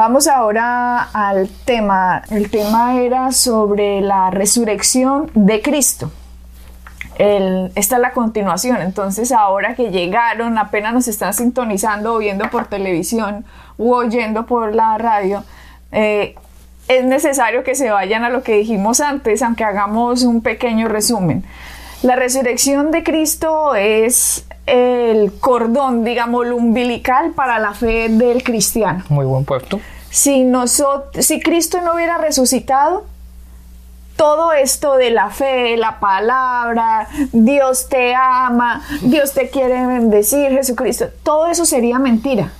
Vamos ahora al tema. El tema era sobre la resurrección de Cristo. esta es la continuación. Entonces, ahora que llegaron, apenas nos están sintonizando o viendo por televisión u oyendo por la radio, eh, es necesario que se vayan a lo que dijimos antes, aunque hagamos un pequeño resumen. La resurrección de Cristo es el cordón, digamos, umbilical para la fe del cristiano. Muy buen puesto. Si, nosotros, si Cristo no hubiera resucitado, todo esto de la fe, la palabra, Dios te ama, Dios te quiere bendecir, Jesucristo, todo eso sería mentira.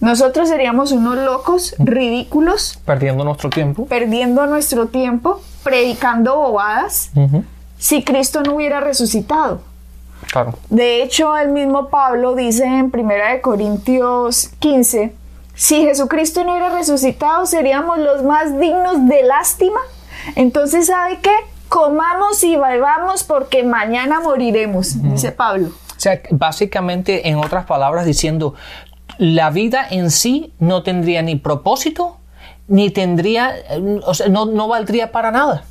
Nosotros seríamos unos locos ridículos. Perdiendo nuestro tiempo. Perdiendo nuestro tiempo, predicando bobadas, si Cristo no hubiera resucitado. De hecho, el mismo Pablo dice en 1 Corintios 15, si Jesucristo no hubiera resucitado, seríamos los más dignos de lástima. Entonces, ¿sabe qué? Comamos y bebamos porque mañana moriremos, dice Pablo. O sea, básicamente, en otras palabras, diciendo, la vida en sí no tendría ni propósito, ni tendría, o sea, no, no valdría para nada.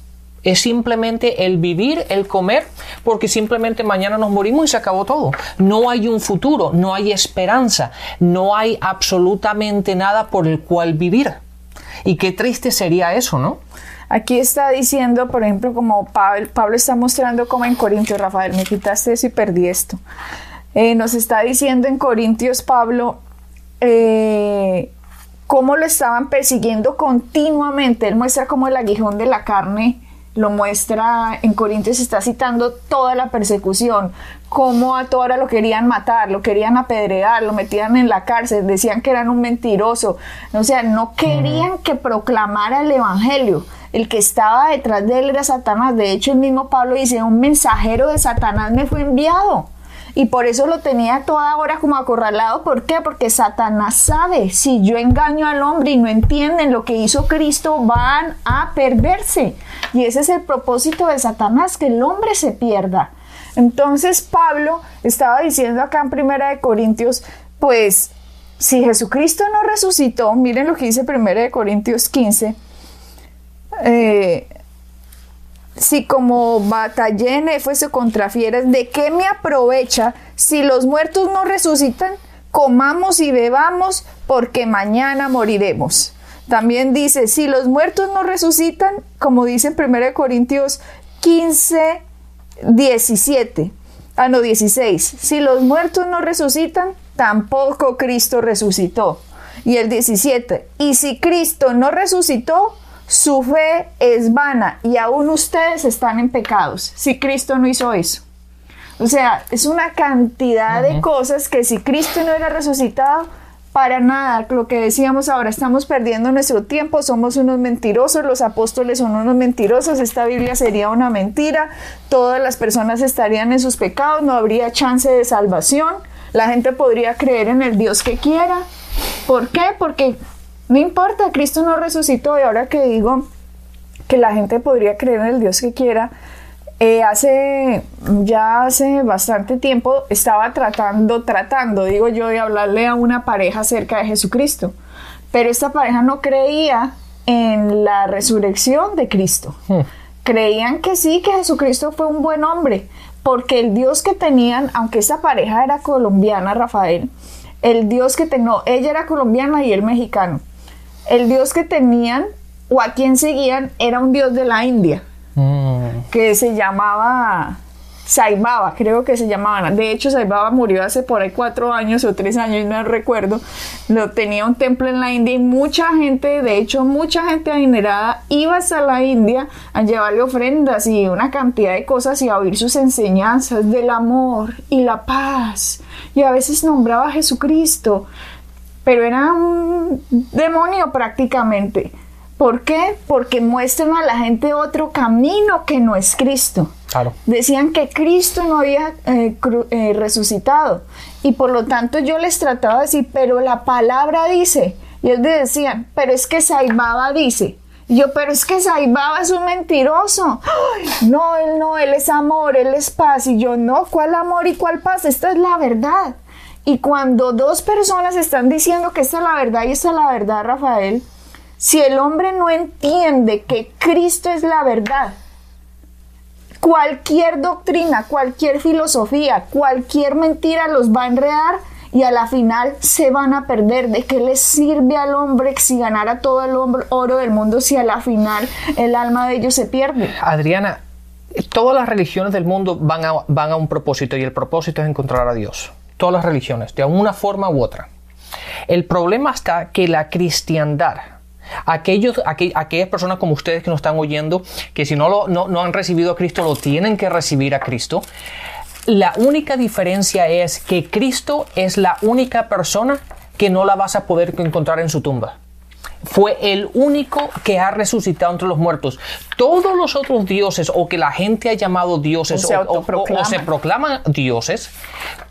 Es simplemente el vivir, el comer, porque simplemente mañana nos morimos y se acabó todo. No hay un futuro, no hay esperanza, no hay absolutamente nada por el cual vivir. Y qué triste sería eso, ¿no? Aquí está diciendo, por ejemplo, como Pablo, Pablo está mostrando como en Corintios, Rafael, me quitaste eso y perdí esto. Eh, nos está diciendo en Corintios Pablo eh, cómo lo estaban persiguiendo continuamente. Él muestra como el aguijón de la carne lo muestra en Corintios, está citando toda la persecución, cómo a toda hora lo querían matar, lo querían apedrear, lo metían en la cárcel, decían que eran un mentiroso, o sea, no querían que proclamara el Evangelio. El que estaba detrás de él era Satanás. De hecho, el mismo Pablo dice, un mensajero de Satanás me fue enviado y por eso lo tenía toda hora como acorralado. ¿Por qué? Porque Satanás sabe, si yo engaño al hombre y no entienden lo que hizo Cristo, van a perderse. Y ese es el propósito de Satanás, que el hombre se pierda. Entonces Pablo estaba diciendo acá en Primera de Corintios, pues si Jesucristo no resucitó, miren lo que dice Primera de Corintios 15, eh, si como batallé en Éfeso contra fieras, ¿de qué me aprovecha si los muertos no resucitan? Comamos y bebamos porque mañana moriremos. También dice, si los muertos no resucitan, como dice en 1 Corintios 15, 17, ah no, 16, si los muertos no resucitan, tampoco Cristo resucitó. Y el 17, y si Cristo no resucitó, su fe es vana y aún ustedes están en pecados si Cristo no hizo eso. O sea, es una cantidad de cosas que si Cristo no era resucitado, para nada, lo que decíamos ahora, estamos perdiendo nuestro tiempo, somos unos mentirosos, los apóstoles son unos mentirosos, esta Biblia sería una mentira, todas las personas estarían en sus pecados, no habría chance de salvación, la gente podría creer en el Dios que quiera. ¿Por qué? Porque no importa, Cristo no resucitó y ahora que digo que la gente podría creer en el Dios que quiera, eh, hace ya hace bastante tiempo estaba tratando, tratando, digo yo, de hablarle a una pareja acerca de Jesucristo, pero esta pareja no creía en la resurrección de Cristo. Hmm. Creían que sí, que Jesucristo fue un buen hombre, porque el Dios que tenían, aunque esta pareja era colombiana, Rafael, el Dios que tenía, ella era colombiana y él mexicano, el dios que tenían o a quien seguían era un dios de la India, mm. que se llamaba Saibaba, creo que se llamaba. De hecho, Saibaba murió hace por ahí cuatro años o tres años, no recuerdo. Lo tenía un templo en la India y mucha gente, de hecho, mucha gente adinerada iba hasta la India a llevarle ofrendas y una cantidad de cosas y a oír sus enseñanzas del amor y la paz. Y a veces nombraba a Jesucristo pero era un demonio prácticamente, ¿Por qué? Porque muestran a la gente otro camino que no es Cristo. Claro. Decían que Cristo no había eh, eh, resucitado. Y por lo tanto yo les trataba de decir, pero la palabra dice. Y ellos decían, pero es que Saibaba dice. Y yo, pero es que Saibaba es un mentiroso. Ay, no, él no, él es amor, él es paz. Y yo, no, ¿cuál amor y cuál paz? Esta es la verdad. Y cuando dos personas están diciendo que esta es la verdad y esta es la verdad, Rafael, si el hombre no entiende que Cristo es la verdad, cualquier doctrina, cualquier filosofía, cualquier mentira los va a enredar y a la final se van a perder. ¿De qué les sirve al hombre si ganara todo el oro del mundo si a la final el alma de ellos se pierde? Adriana, todas las religiones del mundo van a, van a un propósito y el propósito es encontrar a Dios. Todas las religiones, de una forma u otra. El problema está que la cristiandad, aquellos, aqu- aquellas personas como ustedes que nos están oyendo, que si no, lo, no, no han recibido a Cristo, lo tienen que recibir a Cristo. La única diferencia es que Cristo es la única persona que no la vas a poder encontrar en su tumba fue el único que ha resucitado entre los muertos. Todos los otros dioses o que la gente ha llamado dioses O se o, o- autoproclaman. o se proclaman dioses,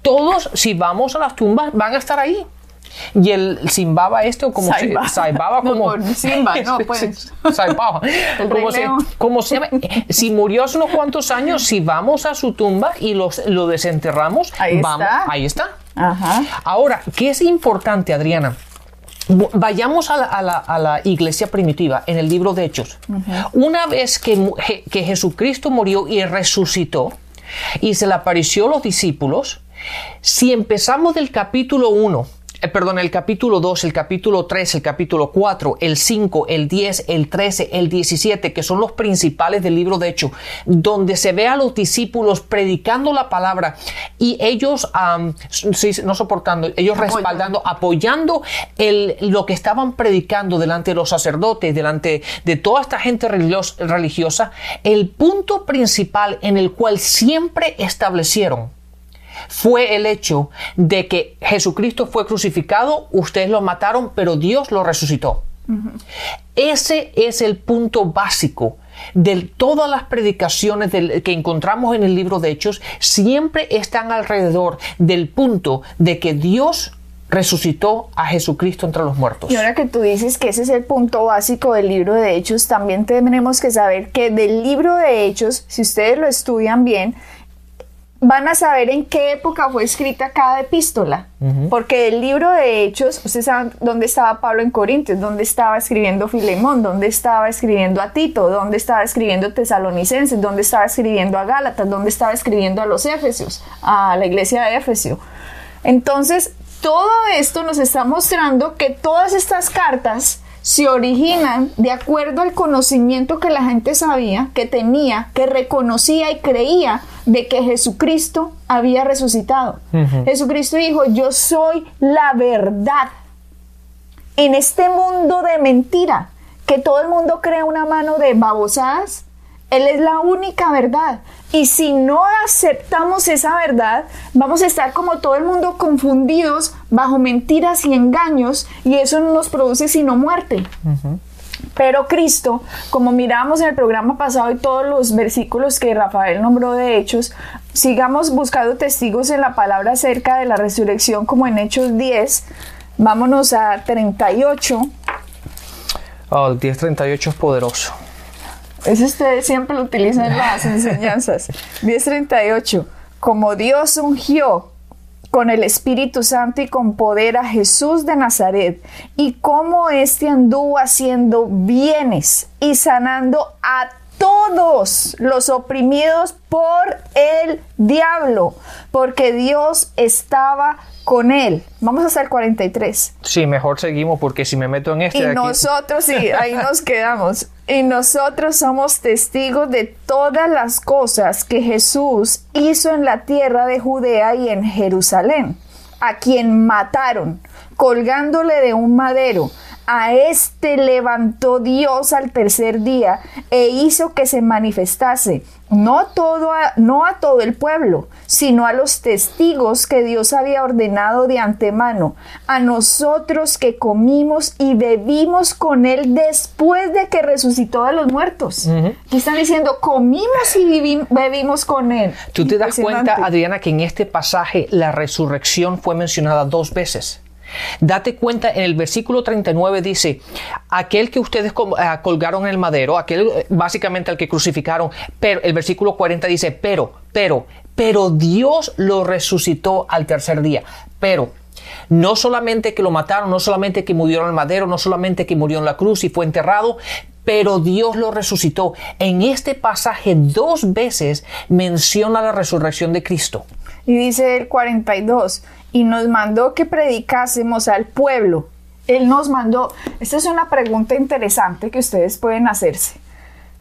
todos si vamos a las tumbas van a estar ahí. Y el Simbaba este o como se Saibaba. No, como por Simba, no, pues. Saibaba. Como se, León. como se llama. Si murió hace unos cuantos años, si vamos a su tumba y los, lo desenterramos, Ahí vamos, está. ahí está. Ajá. Ahora, ¿qué es importante, Adriana? Vayamos a la, a la- a la iglesia primitiva en el libro de Hechos. Una vez que, que Jesucristo murió y resucitó y se le apareció a los discípulos, si empezamos del capítulo 1, eh, perdón, el capítulo 2, el capítulo 3, el capítulo 4, el 5, el 10, el 13, el 17, que son los principales del libro de Hechos, donde se ve a los discípulos predicando la palabra y ellos, sí, no soportando, ellos respaldando, apoyando el, lo que estaban predicando delante de los sacerdotes, delante de toda esta gente religios- religiosa, el punto principal en el cual siempre establecieron fue el hecho de que Jesucristo fue crucificado, ustedes lo mataron, pero Dios lo resucitó. Ese es el punto básico de todas las predicaciones del- que encontramos en el libro de Hechos, siempre están alrededor del punto de que Dios resucitó a Jesucristo entre los muertos. Y ahora que tú dices que ese es el punto básico del libro de Hechos, también tenemos que saber que del libro de Hechos, si ustedes lo estudian bien, van a saber en qué época fue escrita cada epístola. Porque el libro de Hechos, ustedes saben dónde estaba Pablo en Corintios, dónde estaba escribiendo Filemón, dónde estaba escribiendo a Tito, dónde estaba escribiendo Tesalonicenses, dónde estaba escribiendo a Gálatas, dónde estaba escribiendo a los Éfesios, a la iglesia de Éfesio. Entonces, todo esto nos está mostrando que todas estas cartas se originan de acuerdo al conocimiento que la gente sabía, que tenía, que reconocía y creía de que Jesucristo había resucitado. Jesucristo dijo, yo soy la verdad. En este mundo de mentira, que todo el mundo cree una mano de babosadas, Él es la única verdad. Y si no aceptamos esa verdad, vamos a estar como todo el mundo confundidos bajo mentiras y engaños y eso no nos produce sino muerte. Pero Cristo, como mirábamos en el programa pasado y todos los versículos que Rafael nombró de Hechos, sigamos buscando testigos en la palabra acerca de la resurrección como en Hechos 10. Vámonos a 38. Oh, el 1038 es poderoso. Eso ustedes siempre lo utilizan en las enseñanzas. 1038. Como Dios ungió con el Espíritu Santo y con poder a Jesús de Nazaret, y como éste anduvo haciendo bienes y sanando a todos los oprimidos por el diablo, porque Dios estaba con él. Vamos hasta el 43. Sí, mejor seguimos porque si me meto en este Y de aquí- nosotros, sí, ahí nos quedamos. Y nosotros somos testigos de todas las cosas que Jesús hizo en la tierra de Judea y en Jerusalén, a quien mataron, colgándole de un madero, a este levantó Dios al tercer día e hizo que se manifestase, no, todo a, no a todo el pueblo, sino a los testigos que Dios había ordenado de antemano, a nosotros que comimos y bebimos con él después de que resucitó de los muertos. Aquí están diciendo, comimos y bebimos con él. Tú te das cuenta, Adriana, que en este pasaje la resurrección fue mencionada dos veces. Date cuenta, en el versículo 39 dice, aquel que ustedes ah, colgaron en el madero, aquel eh, básicamente al que crucificaron, pero el versículo 40 dice, pero, pero, pero Dios lo resucitó al tercer día. Pero, no solamente que lo mataron, no solamente que murió en el madero, no solamente que murió en la cruz y fue enterrado, pero Dios lo resucitó. En este pasaje dos veces menciona la resurrección de Cristo. Y dice el 42, y nos mandó que predicásemos al pueblo. Él nos mandó, esta es una pregunta interesante que ustedes pueden hacerse.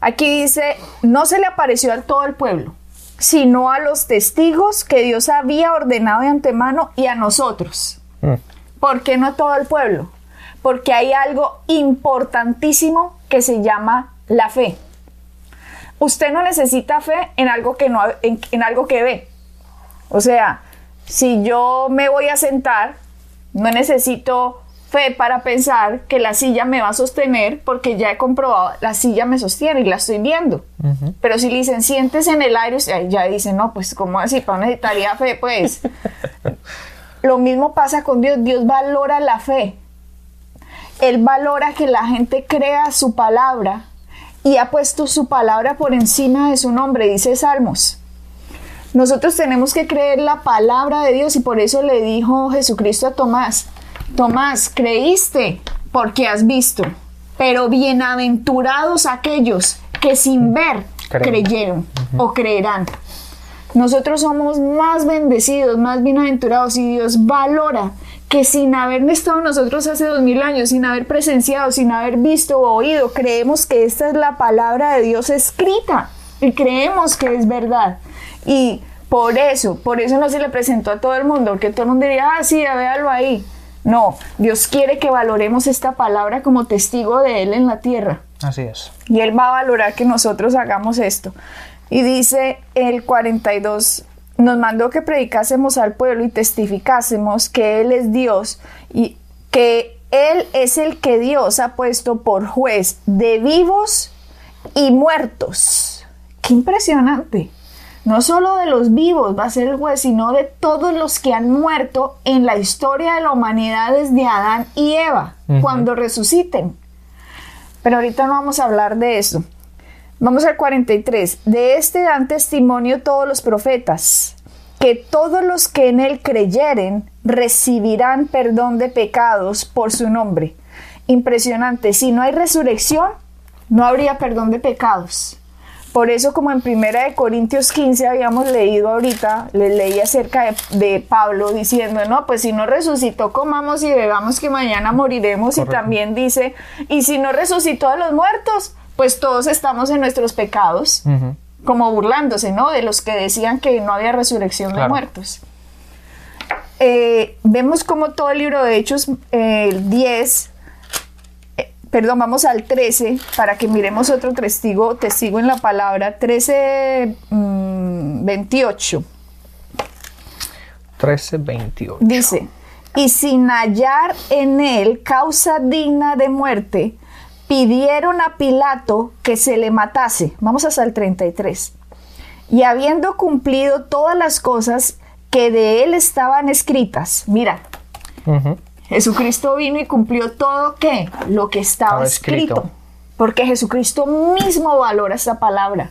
Aquí dice, no se le apareció a todo el pueblo, sino a los testigos que Dios había ordenado de antemano y a nosotros. Mm. ¿Por qué no todo el pueblo? Porque hay algo importantísimo que se llama la fe. Usted no necesita fe en algo que no en algo que ve. O sea, si yo me voy a sentar, no necesito fe para pensar que la silla me va a sostener porque ya he comprobado, la silla me sostiene y la estoy viendo. Pero si le dicen, siéntese en el aire, ya dicen, no, pues ¿cómo así? ¿Para necesitaría fe? Pues lo mismo pasa con Dios, Dios valora la fe. Él valora que la gente crea su palabra y ha puesto su palabra por encima de su nombre, dice Salmos. Nosotros tenemos que creer la palabra de Dios y por eso le dijo Jesucristo a Tomás, Tomás, creíste porque has visto, pero bienaventurados aquellos que sin ver creyeron o creerán. Nosotros somos más bendecidos, más bienaventurados y Dios valora que sin haber estado nosotros hace dos mil años, sin haber presenciado, sin haber visto o oído, creemos que esta es la palabra de Dios escrita y creemos que es verdad. Y por eso, por eso no se le presentó a todo el mundo, porque todo el mundo diría, ah, sí, véalo ahí. No, Dios quiere que valoremos esta palabra como testigo de Él en la tierra. Así es. Y Él va a valorar que nosotros hagamos esto. Y dice el 42, nos mandó que predicásemos al pueblo y testificásemos que Él es Dios y que Él es el que Dios ha puesto por juez de vivos y muertos. Qué impresionante no solo de los vivos va a ser el juez, sino de todos los que han muerto en la historia de la humanidad desde Adán y Eva, cuando resuciten. Pero ahorita no vamos a hablar de eso. Vamos al 43. De este dan testimonio todos los profetas, que todos los que en él creyeren recibirán perdón de pecados por su nombre. Impresionante. Si no hay resurrección, no habría perdón de pecados. Por eso, como en Primera de Corintios 15 habíamos leído ahorita, les leí acerca de, Pablo diciendo, no, pues si no resucitó, comamos y bebamos que mañana moriremos. Y también dice, y si no resucitó a los muertos, pues todos estamos en nuestros pecados, como burlándose, ¿no? De los que decían que no había resurrección de muertos. Eh, vemos como todo el libro de Hechos, el 10, perdón, vamos al 13 para que miremos otro testigo, testigo en la palabra, 13, 28. 13, 28. Dice, y sin hallar en él causa digna de muerte, pidieron a Pilato que se le matase. Vamos hasta el 33. Y habiendo cumplido todas las cosas que de él estaban escritas, mira, Jesucristo vino y cumplió todo ¿qué? lo que estaba, escrito. Porque Jesucristo mismo valora esa palabra.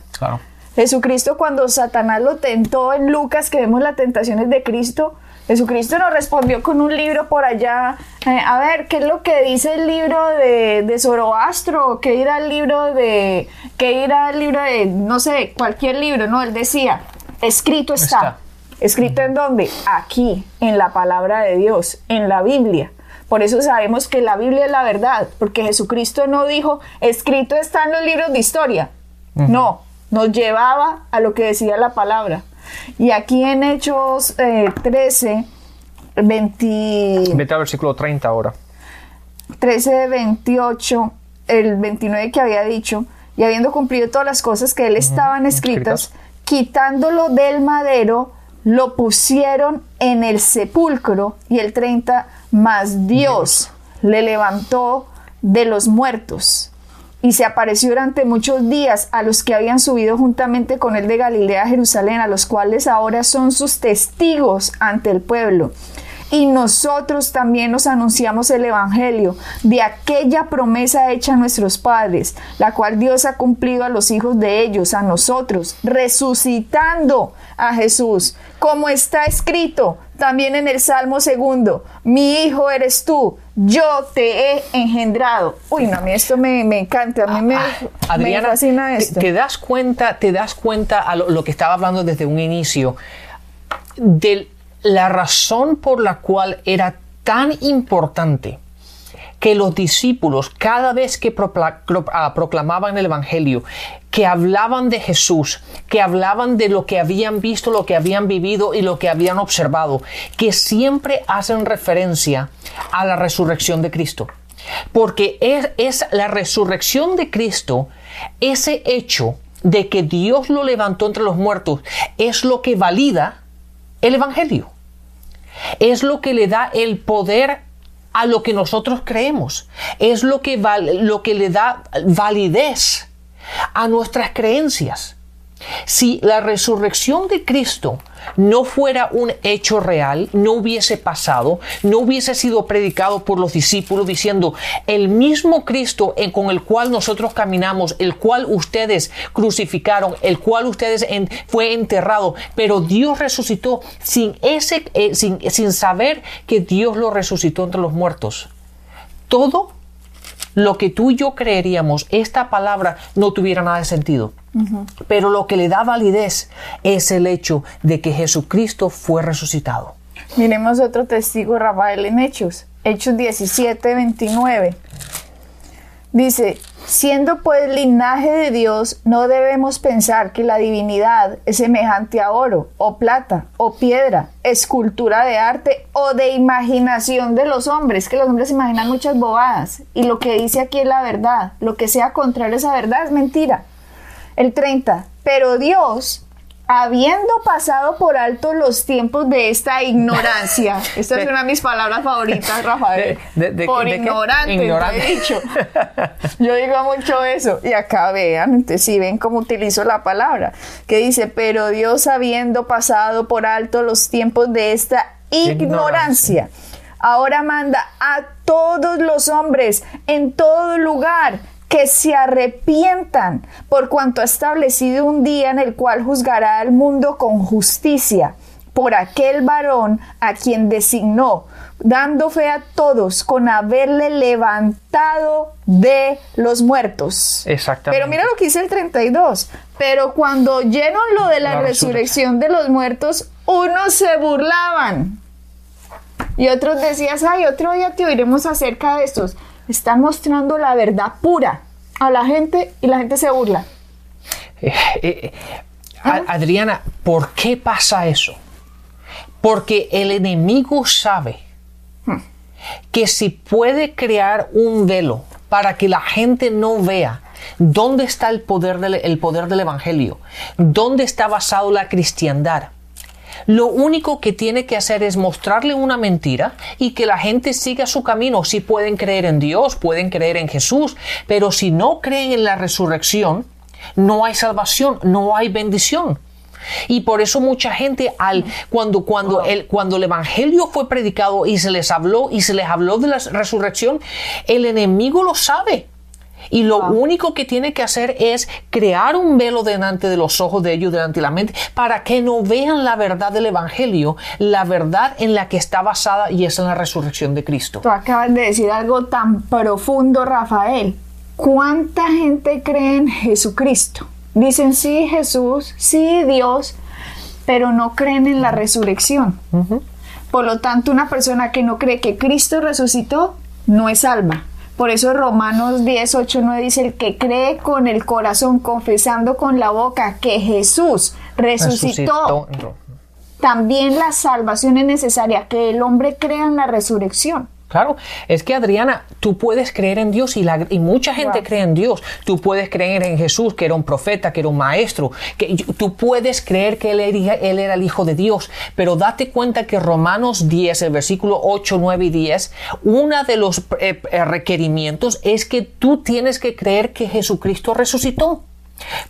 Jesucristo cuando Satanás lo tentó en Lucas, que vemos las tentaciones de Cristo, Jesucristo nos respondió con un libro por allá. Eh, a ver, ¿qué es lo que dice el libro de, de Zoroastro? ¿Qué irá el libro de... ¿Qué irá el libro de... no sé, cualquier libro? No, él decía, escrito está. ¿Escrito en dónde? Aquí, en la palabra de Dios, en la Biblia. Por eso sabemos que la Biblia es la verdad, porque Jesucristo no dijo, escrito está en los libros de historia. No, nos llevaba a lo que decía la palabra. Y aquí en Hechos 13, 20... Vete al versículo 30 ahora. 13, 28, el 29 que había dicho, y habiendo cumplido todas las cosas que él estaban escritas, quitándolo del madero, lo pusieron en el sepulcro, y el 30, más Dios le levantó de los muertos y se apareció durante muchos días a los que habían subido juntamente con él de Galilea a Jerusalén, a los cuales ahora son sus testigos ante el pueblo. Y nosotros también nos anunciamos el Evangelio de aquella promesa hecha a nuestros padres, la cual Dios ha cumplido a los hijos de ellos, a nosotros, resucitando a Jesús, como está escrito también en el Salmo segundo, mi hijo eres tú, yo te he engendrado. Uy, no, a mí esto me, encanta, a mí me, ah, me fascina esto. Te, das cuenta, te das cuenta a lo, lo que estaba hablando desde un inicio, de la razón por la cual era tan importante que los discípulos, cada vez que ah, proclamaban el Evangelio, que hablaban de Jesús, que hablaban de lo que habían visto, lo que habían vivido y lo que habían observado, que siempre hacen referencia a la resurrección de Cristo. Porque es, es la resurrección de Cristo, ese hecho de que Dios lo levantó entre los muertos, es lo que valida el Evangelio. Es lo que le da el poder a lo que nosotros creemos. Es lo que, lo que le da validez a nuestras creencias. Si la resurrección de Cristo no fuera un hecho real, no hubiese pasado, no hubiese sido predicado por los discípulos diciendo, el mismo Cristo en, con el cual nosotros caminamos, el cual ustedes crucificaron, el cual ustedes fue enterrado, pero Dios resucitó sin, ese, eh, sin, sin saber que Dios lo resucitó entre los muertos. Todo lo que tú y yo creeríamos, esta palabra no tuviera nada de sentido. Pero lo que le da validez es el hecho de que Jesucristo fue resucitado. Miremos otro testigo, Rafael, en Hechos. Hechos 17, 29. Dice, siendo pues linaje de Dios, no debemos pensar que la divinidad es semejante a oro, o plata, o piedra, escultura de arte o de imaginación de los hombres, que los hombres imaginan muchas bobadas, y lo que dice aquí es la verdad, lo que sea contrario a esa verdad es mentira. El 30, pero Dios habiendo pasado por alto los tiempos de esta ignorancia, esta es una de mis palabras favoritas, Rafael, por ignorante, he dicho. Yo digo mucho eso, y acá vean, entonces si ven cómo utilizo la palabra, que dice, pero Dios habiendo pasado por alto los tiempos de esta ignorancia. ahora manda a todos los hombres en todo lugar que se arrepientan por cuanto ha establecido un día en el cual juzgará al mundo con justicia por aquel varón a quien designó, dando fe a todos con haberle levantado de los muertos. Exactamente. Pero mira lo que dice el 32. Pero cuando oyeron lo de la, resurrección de los muertos, unos se burlaban. Y otros decían, ay, otro día te oiremos acerca de estos están mostrando la verdad pura a la gente y la gente se burla. Eh, eh, Adriana, ¿por qué pasa eso? Porque el enemigo sabe hmm. que si puede crear un velo para que la gente no vea dónde está el poder del, el poder del Evangelio, dónde está basado la cristiandad, lo único que tiene que hacer es mostrarle una mentira y que la gente siga su camino. Si pueden creer en Dios, pueden creer en Jesús, pero si no creen en la resurrección, no hay salvación, no hay bendición. Y por eso mucha gente al cuando cuando el cuando el evangelio fue predicado y se les habló y se les habló de la resurrección, el enemigo lo sabe. Y lo único que tiene que hacer es crear un velo delante de los ojos de ellos, delante de la mente, para que no vean la verdad del Evangelio, la verdad en la que está basada y es en la resurrección de Cristo. Tú acabas de decir algo tan profundo, Rafael. ¿Cuánta gente cree en Jesucristo? Dicen sí Jesús, sí Dios, pero no creen en la resurrección. Por lo tanto, una persona que no cree que Cristo resucitó no es salva. Por eso Romanos 10, 8, 9 dice, el que cree con el corazón, confesando con la boca que Jesús resucitó, también la salvación es necesaria, que el hombre crea en la resurrección. Claro, es que Adriana, tú puedes creer en Dios y, la, y mucha gente cree en Dios. Tú puedes creer en Jesús, que era un profeta, que era un maestro. Que, tú puedes creer que él era, él era el Hijo de Dios. Pero date cuenta que Romanos 10, el versículo 8, 9 y 10, uno de los eh, eh, requerimientos es que tú tienes que creer que Jesucristo resucitó.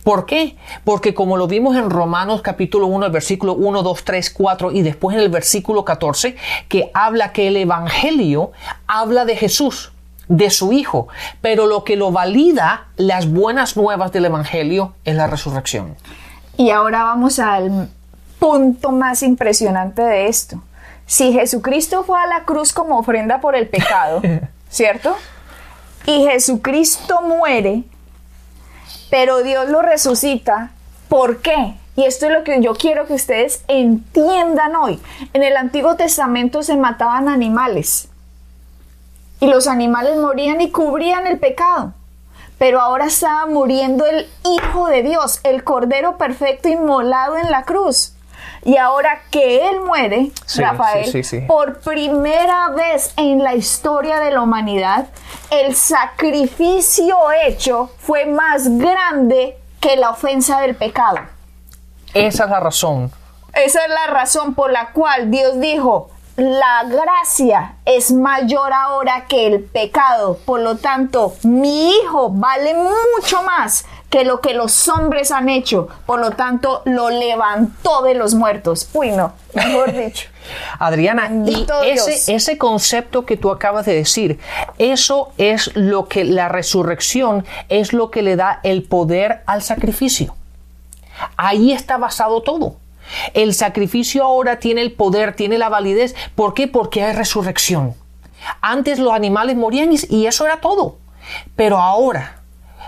¿Por qué? Porque como lo vimos en Romanos capítulo 1, el versículo 1, 2, 3, 4 y después en el versículo 14, que habla que el Evangelio habla de Jesús, de su Hijo, pero lo que lo valida las buenas nuevas del Evangelio es la resurrección. Y ahora vamos al punto más impresionante de esto. Si Jesucristo fue a la cruz como ofrenda por el pecado, ¿cierto? Y Jesucristo muere pero Dios lo resucita. ¿Por qué? Y esto es lo que yo quiero que ustedes entiendan hoy. En el Antiguo Testamento se mataban animales. Y los animales morían y cubrían el pecado. Pero ahora estaba muriendo el Hijo de Dios, el Cordero Perfecto inmolado en la cruz. Y ahora que Él muere, Rafael, por primera vez en la historia de la humanidad, el sacrificio hecho fue más grande que la ofensa del pecado. Esa es la razón. Esa es la razón por la cual Dios dijo, la gracia es mayor ahora que el pecado. Por lo tanto, mi hijo vale mucho más que lo que los hombres han hecho. Por lo tanto, lo levantó de los muertos. Uy, no, mejor dicho. Adriana, y ese, ese concepto que tú acabas de decir, eso es lo que la resurrección es lo que le da el poder al sacrificio. Ahí está basado todo. El sacrificio ahora tiene el poder, tiene la validez. ¿Por qué? Porque hay resurrección. Antes los animales morían y eso era todo. Pero ahora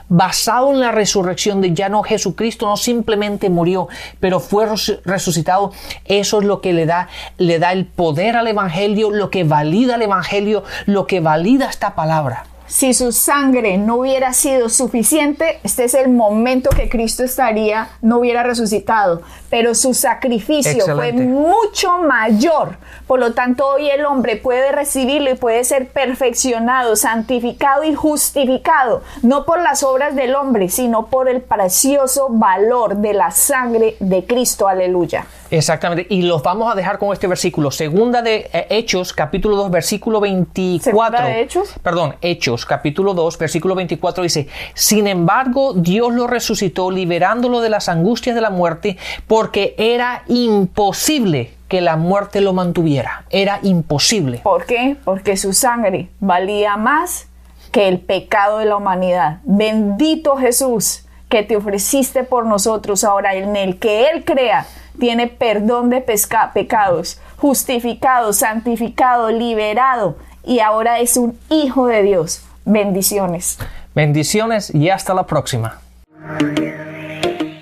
basado en la resurrección de ya no Jesucristo no simplemente murió, pero fue resucitado, eso es lo que le da, le da el poder al Evangelio, lo que valida el Evangelio, lo que valida esta palabra. Si su sangre no hubiera sido suficiente, este es el momento que Cristo estaría, no hubiera resucitado. Pero su sacrificio fue mucho mayor. Por lo tanto, hoy el hombre puede recibirlo y puede ser perfeccionado, santificado y justificado, no por las obras del hombre, sino por el precioso valor de la sangre de Cristo. Aleluya. Exactamente. Y los vamos a dejar con este versículo. Segunda de eh, Hechos, capítulo 2, versículo 24. ¿Segunda de Hechos? Perdón, Hechos, capítulo 2, versículo 24 dice, Sin embargo, Dios lo resucitó liberándolo de las angustias de la muerte porque era imposible que la muerte lo mantuviera. Era imposible. ¿Por qué? Porque su sangre valía más que el pecado de la humanidad. Bendito Jesús que te ofreciste por nosotros ahora en el que Él crea tiene perdón de pecados, justificado, santificado, liberado y ahora es un hijo de Dios. Bendiciones. Bendiciones y hasta la próxima.